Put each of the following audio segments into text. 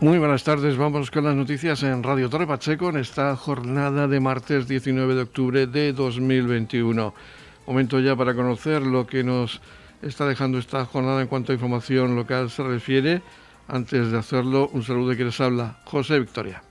Muy buenas tardes, vamos con las noticias en Radio Torre Pacheco en esta jornada de martes 19 de octubre de 2021. Momento ya para conocer lo que nos está dejando esta jornada en cuanto a información local se refiere. Antes de hacerlo, un saludo de quien les habla, José Victoria.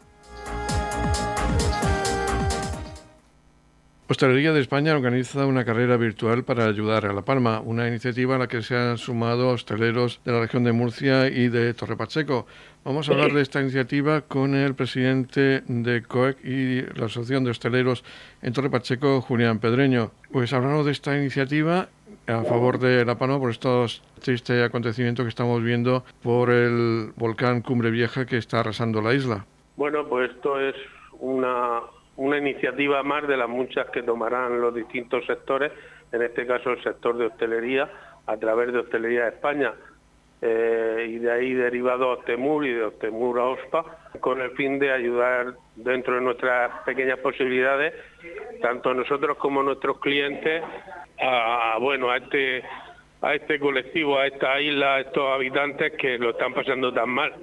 Hostelería de España organiza una carrera virtual para ayudar a La Palma, una iniciativa a la que se han sumado hosteleros de la región de Murcia y de Torre Pacheco. Vamos a hablar de esta iniciativa con el presidente de COEC y la Asociación de Hosteleros en Torre Pacheco, Julián Pedreño. Pues hablamos de esta iniciativa a favor de La Palma por estos tristes acontecimientos que estamos viendo por el volcán Cumbre Vieja que está arrasando la isla. Bueno, pues esto es una una iniciativa más de las muchas que tomarán los distintos sectores, en este caso el sector de hostelería, a través de Hostelería de España, eh, y de ahí derivado a Ostemur y de Ostemur a OSPA, con el fin de ayudar dentro de nuestras pequeñas posibilidades, tanto nosotros como nuestros clientes, a, bueno, a este, a este colectivo, a esta isla, a estos habitantes que lo están pasando tan mal.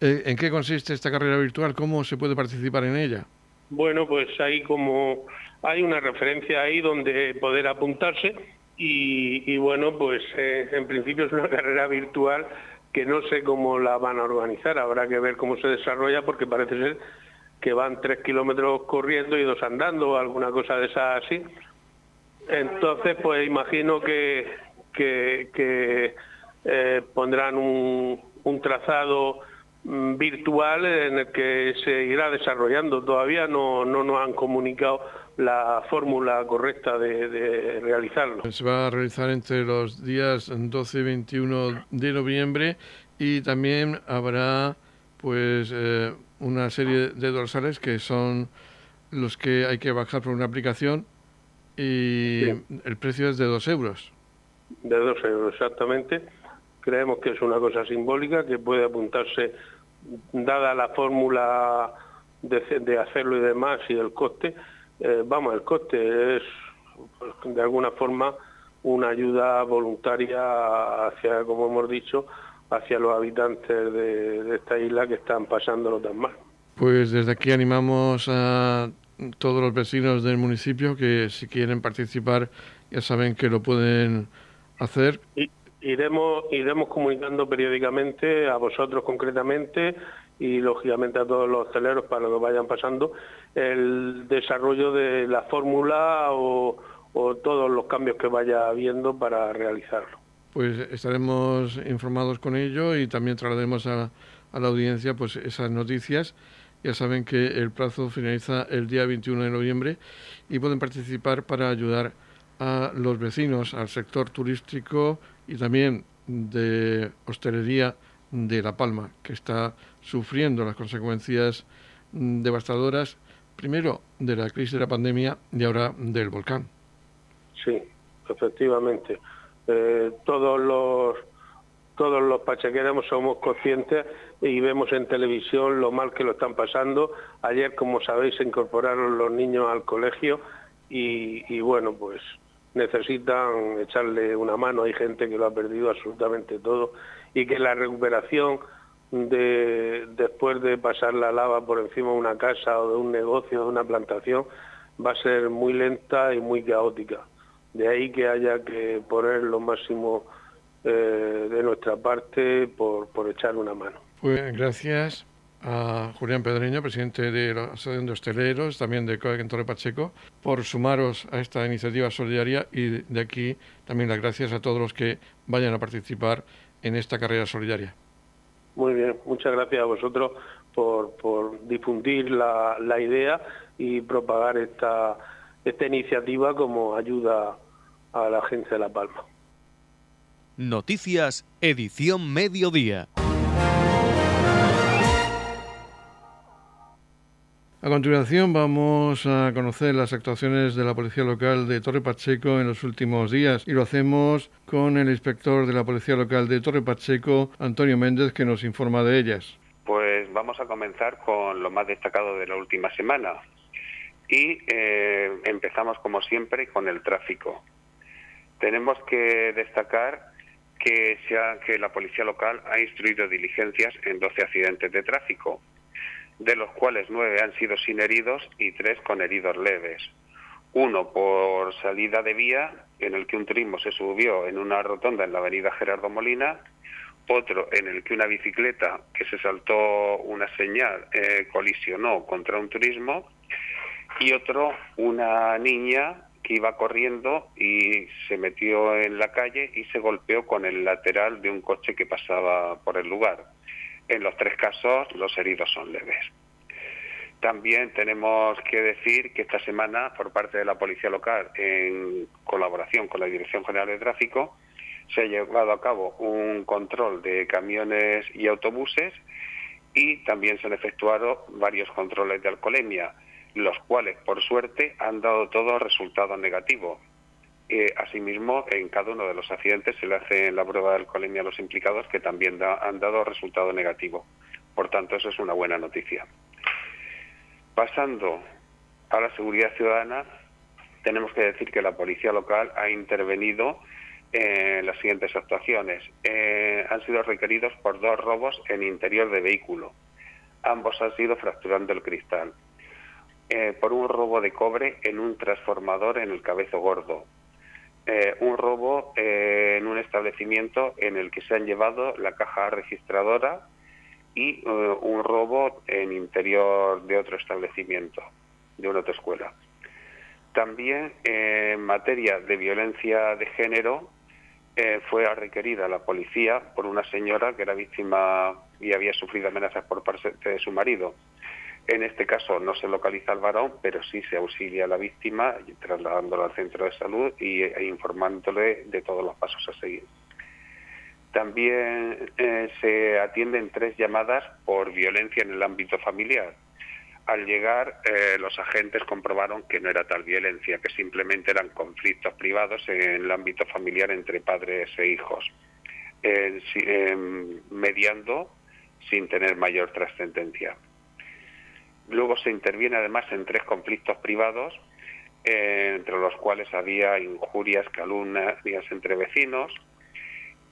Eh, ¿En qué consiste esta carrera virtual? ¿Cómo se puede participar en ella? Bueno, pues hay como hay una referencia ahí donde poder apuntarse y, bueno, pues eh, en principio es una carrera virtual que no sé cómo la van a organizar, habrá que ver cómo se desarrolla porque parece ser que van tres kilómetros corriendo y dos andando alguna cosa de esa así. Entonces, pues imagino que, que, eh, pondrán un, trazado virtual en el que se irá desarrollando. Todavía no, no nos han comunicado la fórmula correcta de, realizarlo. Se va a realizar entre los días 12 y 21 de noviembre y también habrá pues eh, una serie de dorsales que son los que hay que bajar por una aplicación y el precio es de 2 euros. De 2 euros, exactamente. Creemos que es una cosa simbólica que puede apuntarse dada la fórmula de, hacerlo y demás y el coste, eh, vamos, el coste es pues, de alguna forma una ayuda voluntaria hacia, como hemos dicho, hacia los habitantes de, de esta isla que están pasándolo tan mal. Pues desde aquí animamos a todos los vecinos del municipio que si quieren participar ya saben que lo pueden hacer. Y, iremos, iremos comunicando periódicamente a vosotros concretamente y lógicamente a todos los hosteleros para que vayan pasando el desarrollo de la fórmula o, todos los cambios que vaya habiendo para realizarlo. Pues estaremos informados con ello y también trasladaremos a, a la audiencia pues esas noticias. Ya saben que el plazo finaliza el día 21 de noviembre y pueden participar para ayudar a los vecinos, al sector turístico y también de hostelería de La Palma, que está sufriendo las consecuencias devastadoras, primero de la crisis de la pandemia y ahora del volcán. Sí, efectivamente. Eh, todos los todos los pachequeros somos conscientes y vemos en televisión lo mal que lo están pasando. Ayer, como sabéis, se incorporaron los niños al colegio y bueno, pues necesitan echarle una mano. Hay gente que lo ha perdido absolutamente todo y que la recuperación de, después de pasar la lava por encima de una casa o de un negocio, de una plantación, va a ser muy lenta y muy caótica. De ahí que haya que poner lo máximo eh, de nuestra parte por, por echar una mano. Pues gracias a Julián Pedreño, presidente de la Asociación de Hosteleros, también de COEC en Torre Pacheco, por sumaros a esta iniciativa solidaria y de aquí también las gracias a todos los que vayan a participar en esta carrera solidaria. Muy bien, muchas gracias a vosotros por, por difundir la, la, idea y propagar esta, esta iniciativa como ayuda a la gente de La Palma. Noticias, edición mediodía. A continuación vamos a conocer las actuaciones de la Policía Local de Torre Pacheco en los últimos días y lo hacemos con el inspector de la Policía Local de Torre Pacheco, Antonio Méndez, que nos informa de ellas. Pues vamos a comenzar con lo más destacado de la última semana y eh, empezamos como siempre con el tráfico. Tenemos que destacar que, la policía local ha instruido diligencias en 12 accidentes de tráfico, de los cuales nueve han sido sin heridos y tres con heridos leves. Uno por salida de vía, en el que un turismo se subió en una rotonda en la avenida Gerardo Molina, otro en el que una bicicleta que se saltó una señal eh, colisionó contra un turismo y otro una niña que iba corriendo y se metió en la calle y se golpeó con el lateral de un coche que pasaba por el lugar. En los tres casos los heridos son leves. También tenemos que decir que esta semana, por parte de la Policía Local, en colaboración con la Dirección General de Tráfico, se ha llevado a cabo un control de camiones y autobuses y también se han efectuado varios controles de alcoholemia, los cuales, por suerte, han dado todo resultado negativo. Eh, asimismo, en cada uno de los accidentes se le hace la prueba de alcoholemia a los implicados que también han dado resultado negativo. Por tanto, eso es una buena noticia. Pasando a la seguridad ciudadana, tenemos que decir que la policía local ha intervenido en las siguientes actuaciones. Eh, han sido requeridos por dos robos en interior de vehículo. Ambos han sido fracturando el cristal. Eh, por un robo de cobre en un transformador en el Cabezo Gordo. Eh, un robo en un establecimiento en el que se han llevado la caja registradora y un robo en interior de otro establecimiento, de una otra escuela. También en materia de violencia de género eh, fue requerida la policía por una señora que era víctima y había sufrido amenazas por parte de su marido. En este caso no se localiza al varón, pero sí se auxilia a la víctima trasladándola al centro de salud y, e informándole de todos los pasos a seguir. También eh, se atienden tres llamadas por violencia en el ámbito familiar. Al llegar, eh, los agentes comprobaron que no era tal violencia, que simplemente eran conflictos privados en el ámbito familiar entre padres e hijos, em, mediando sin tener mayor trascendencia. Luego se interviene además en tres conflictos privados, eh, entre los cuales había injurias, calumnias entre vecinos,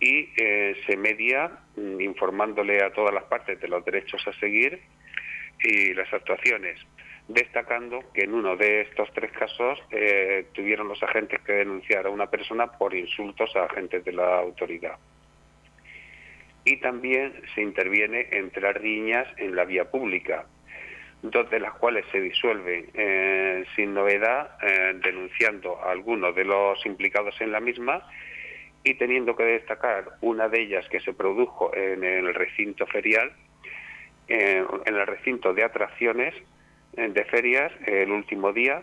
y eh, se media mm, informándole a todas las partes de los derechos a seguir y las actuaciones, destacando que en uno de estos tres casos eh, tuvieron los agentes que denunciar a una persona por insultos a agentes de la autoridad. Y también se interviene entre las riñas en la vía pública, dos de las cuales se disuelven eh, sin novedad, eh, denunciando a algunos de los implicados en la misma y teniendo que destacar una de ellas que se produjo en el recinto ferial, en el recinto de atracciones eh, de ferias el último día,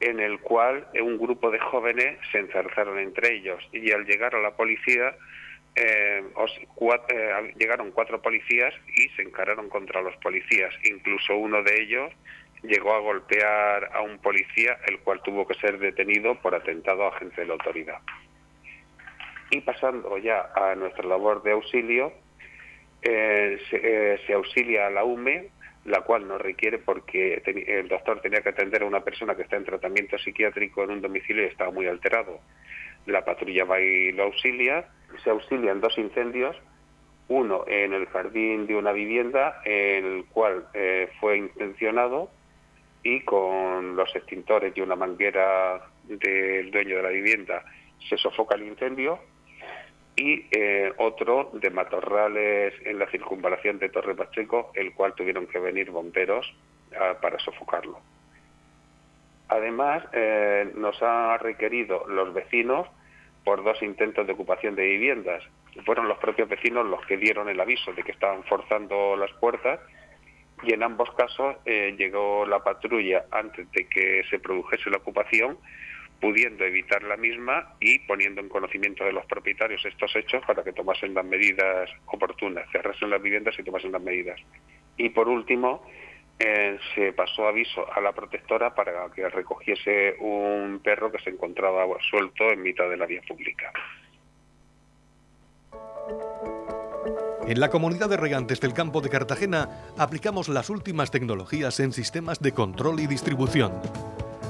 en el cual un grupo de jóvenes se enzarzaron entre ellos y al llegar a la policía eh, eh, llegaron cuatro policías y se encararon contra los policías. Incluso uno de ellos llegó a golpear a un policía, el cual tuvo que ser detenido por atentado a agente de la autoridad. Y pasando ya a nuestra labor de auxilio, eh, eh, se, auxilia a la UME, la cual no requiere porque el doctor tenía que atender a una persona que está en tratamiento psiquiátrico en un domicilio y estaba muy alterado. La patrulla va y lo auxilia, se auxilian dos incendios, uno en el jardín de una vivienda, en el cual eh, fue intencionado y con los extintores y una manguera del dueño de la vivienda se sofoca el incendio y eh, otro de matorrales en la circunvalación de Torre Pacheco, el cual tuvieron que venir bomberos ah, para sofocarlo. Además, eh, nos han requerido los vecinos por dos intentos de ocupación de viviendas. Fueron los propios vecinos los que dieron el aviso de que estaban forzando las puertas y en ambos casos eh, llegó la patrulla antes de que se produjese la ocupación pudiendo evitar la misma y poniendo en conocimiento de los propietarios estos hechos para que tomasen las medidas oportunas, cerrasen las viviendas y tomasen las medidas. Y por último, eh, se pasó aviso a la protectora para que recogiese un perro que se encontraba suelto en mitad de la vía pública. En la comunidad de regantes del campo de Cartagena aplicamos las últimas tecnologías en sistemas de control y distribución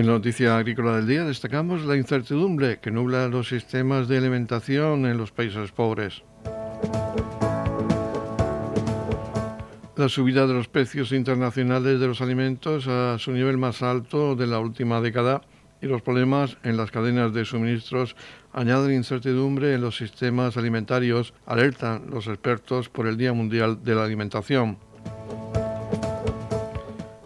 En la noticia agrícola del día destacamos la incertidumbre que nubla los sistemas de alimentación en los países pobres. La subida de los precios internacionales de los alimentos a su nivel más alto de la última década y los problemas en las cadenas de suministros añaden incertidumbre en los sistemas alimentarios, alertan los expertos por el Día Mundial de la Alimentación.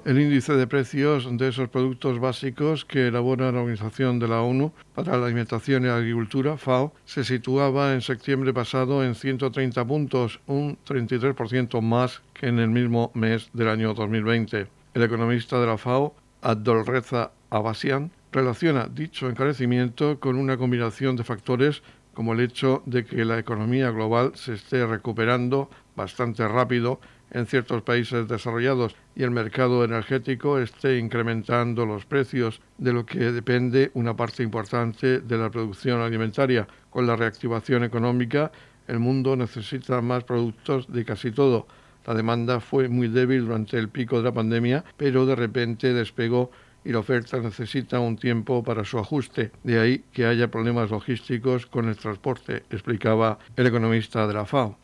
El índice de precios de esos productos básicos que elabora la Organización de la ONU para la Alimentación y la Agricultura, FAO, se situaba en septiembre pasado en 130 puntos, un 33% más que en el mismo mes del año 2020. El economista de la FAO, Abdolreza Abasian, relaciona dicho encarecimiento con una combinación de factores como el hecho de que la economía global se esté recuperando bastante rápido en ciertos países desarrollados y el mercado energético esté incrementando los precios, de lo que depende una parte importante de la producción alimentaria. Con la reactivación económica, el mundo necesita más productos de casi todo. La demanda fue muy débil durante el pico de la pandemia, pero de repente despegó y la oferta necesita un tiempo para su ajuste. De ahí que haya problemas logísticos con el transporte, explicaba el economista de la FAO.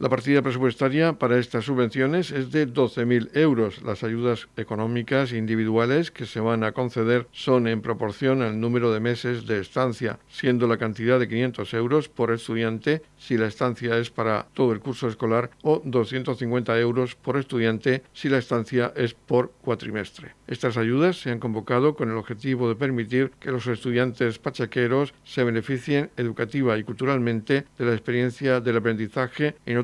La partida presupuestaria para estas subvenciones es de 12.000 euros. Las ayudas económicas individuales que se van a conceder son en proporción al número de meses de estancia, siendo la cantidad de 500 euros por estudiante si la estancia es para todo el curso escolar o 250 euros por estudiante si la estancia es por cuatrimestre. Estas ayudas se han convocado con el objetivo de permitir que los estudiantes pachaqueros se beneficien educativa y culturalmente de la experiencia del aprendizaje en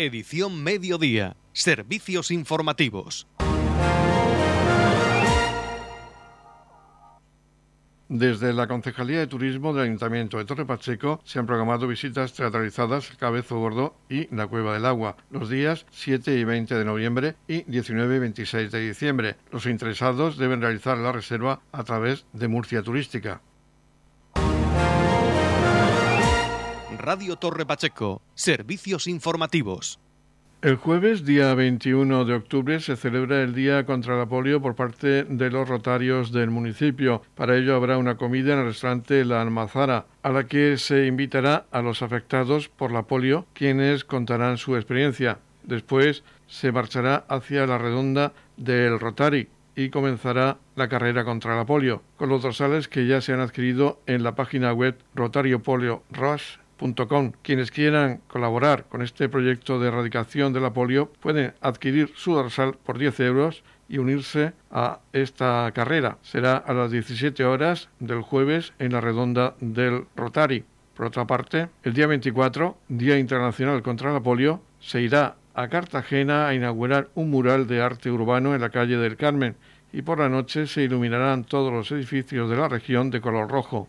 Edición Mediodía. Servicios informativos. Desde la Concejalía de Turismo del Ayuntamiento de Torre Pacheco se han programado visitas teatralizadas Cabezo Gordo y la Cueva del Agua los días 7 y 20 de noviembre y 19 y 26 de diciembre. Los interesados deben realizar la reserva a través de Murcia Turística. Radio Torre Pacheco, servicios informativos. El jueves, día 21 de octubre, se celebra el Día contra la Polio por parte de los rotarios del municipio. Para ello habrá una comida en el restaurante La Almazara, a la que se invitará a los afectados por la polio, quienes contarán su experiencia. Después se marchará hacia la redonda del Rotary, y comenzará la carrera contra la polio, con los dorsales que ya se han adquirido en la página web Rotario Polio Rush Quienes quieran colaborar con este proyecto de erradicación de la polio pueden adquirir su dorsal por 10 euros y unirse a esta carrera. Será a las 17 horas del jueves en la redonda del Rotary. Por otra parte, el día 24, Día Internacional contra la Polio, se irá a Cartagena a inaugurar un mural de arte urbano en la calle del Carmen y por la noche se iluminarán todos los edificios de la región de color rojo.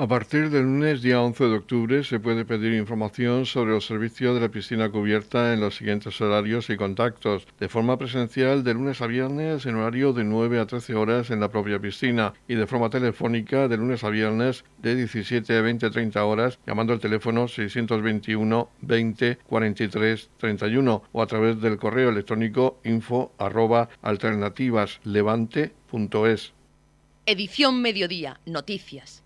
A partir del lunes día 11 de octubre se puede pedir información sobre el servicio de la piscina cubierta en los siguientes horarios y contactos. De forma presencial de lunes a viernes en horario de 9 a 13 horas en la propia piscina y de forma telefónica de lunes a viernes de 17 a 20 30 horas llamando al teléfono 621 20 43 31 o a través del correo electrónico info arroba alternativaslevante.es. Edición Mediodía, Noticias.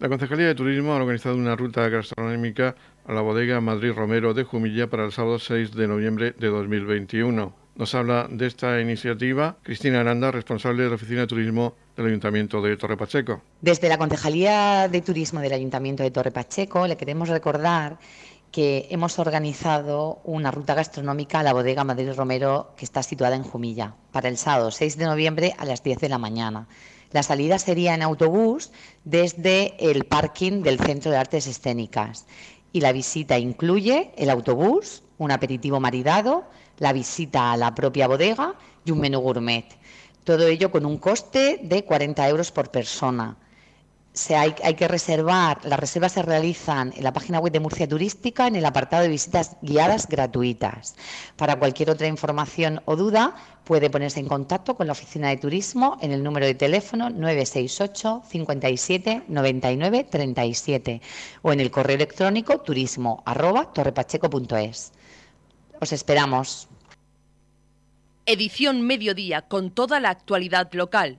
La Concejalía de Turismo ha organizado una ruta gastronómica a la bodega Madrid Romero de Jumilla para el sábado 6 de noviembre de 2021. Nos habla de esta iniciativa Cristina Aranda, responsable de la Oficina de Turismo del Ayuntamiento de Torre Pacheco. Desde la Concejalía de Turismo del Ayuntamiento de Torre Pacheco le queremos recordar que hemos organizado una ruta gastronómica a la bodega Madrid Romero que está situada en Jumilla para el sábado 6 de noviembre a las 10 de la mañana. La salida sería en autobús desde el parking del Centro de Artes Escénicas y la visita incluye el autobús, un aperitivo maridado, la visita a la propia bodega y un menú gourmet. Todo ello con un coste de 40 euros por persona hay, que reservar, las reservas se realizan en la página web de Murcia Turística en el apartado de visitas guiadas gratuitas. Para cualquier otra información o duda, puede ponerse en contacto con la Oficina de Turismo en el número de teléfono 968 57 99 37 o en el correo electrónico turismo arroba torrepacheco.es. Os esperamos. Edición Mediodía con toda la actualidad local.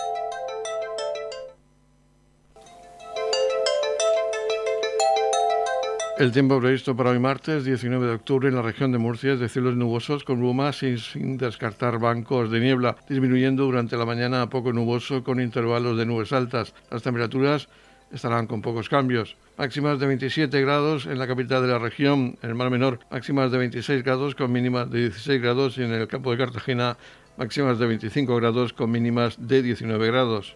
El tiempo previsto para hoy martes 19 de octubre en la región de Murcia es de cielos nubosos con brumas y sin descartar bancos de niebla, disminuyendo durante la mañana a poco nuboso con intervalos de nubes altas. Las temperaturas estarán con pocos cambios. Máximas de 27 grados en la capital de la región, en el Mar Menor, máximas de 26 grados con mínimas de 16 grados y en el campo de Cartagena máximas de 25 grados con mínimas de 19 grados.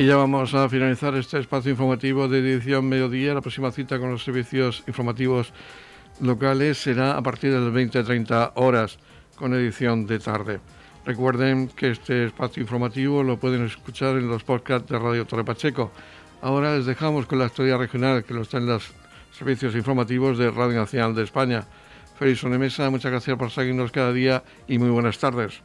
Y ya vamos a finalizar este espacio informativo de edición mediodía. La próxima cita con los servicios informativos locales será a partir de las 20-30 horas con edición de tarde. Recuerden que este espacio informativo lo pueden escuchar en los podcasts de Radio Torre Pacheco. Ahora les dejamos con la historia regional que lo está en los servicios informativos de Radio Nacional de España. Feliz Mesa, muchas gracias por seguirnos cada día y muy buenas tardes.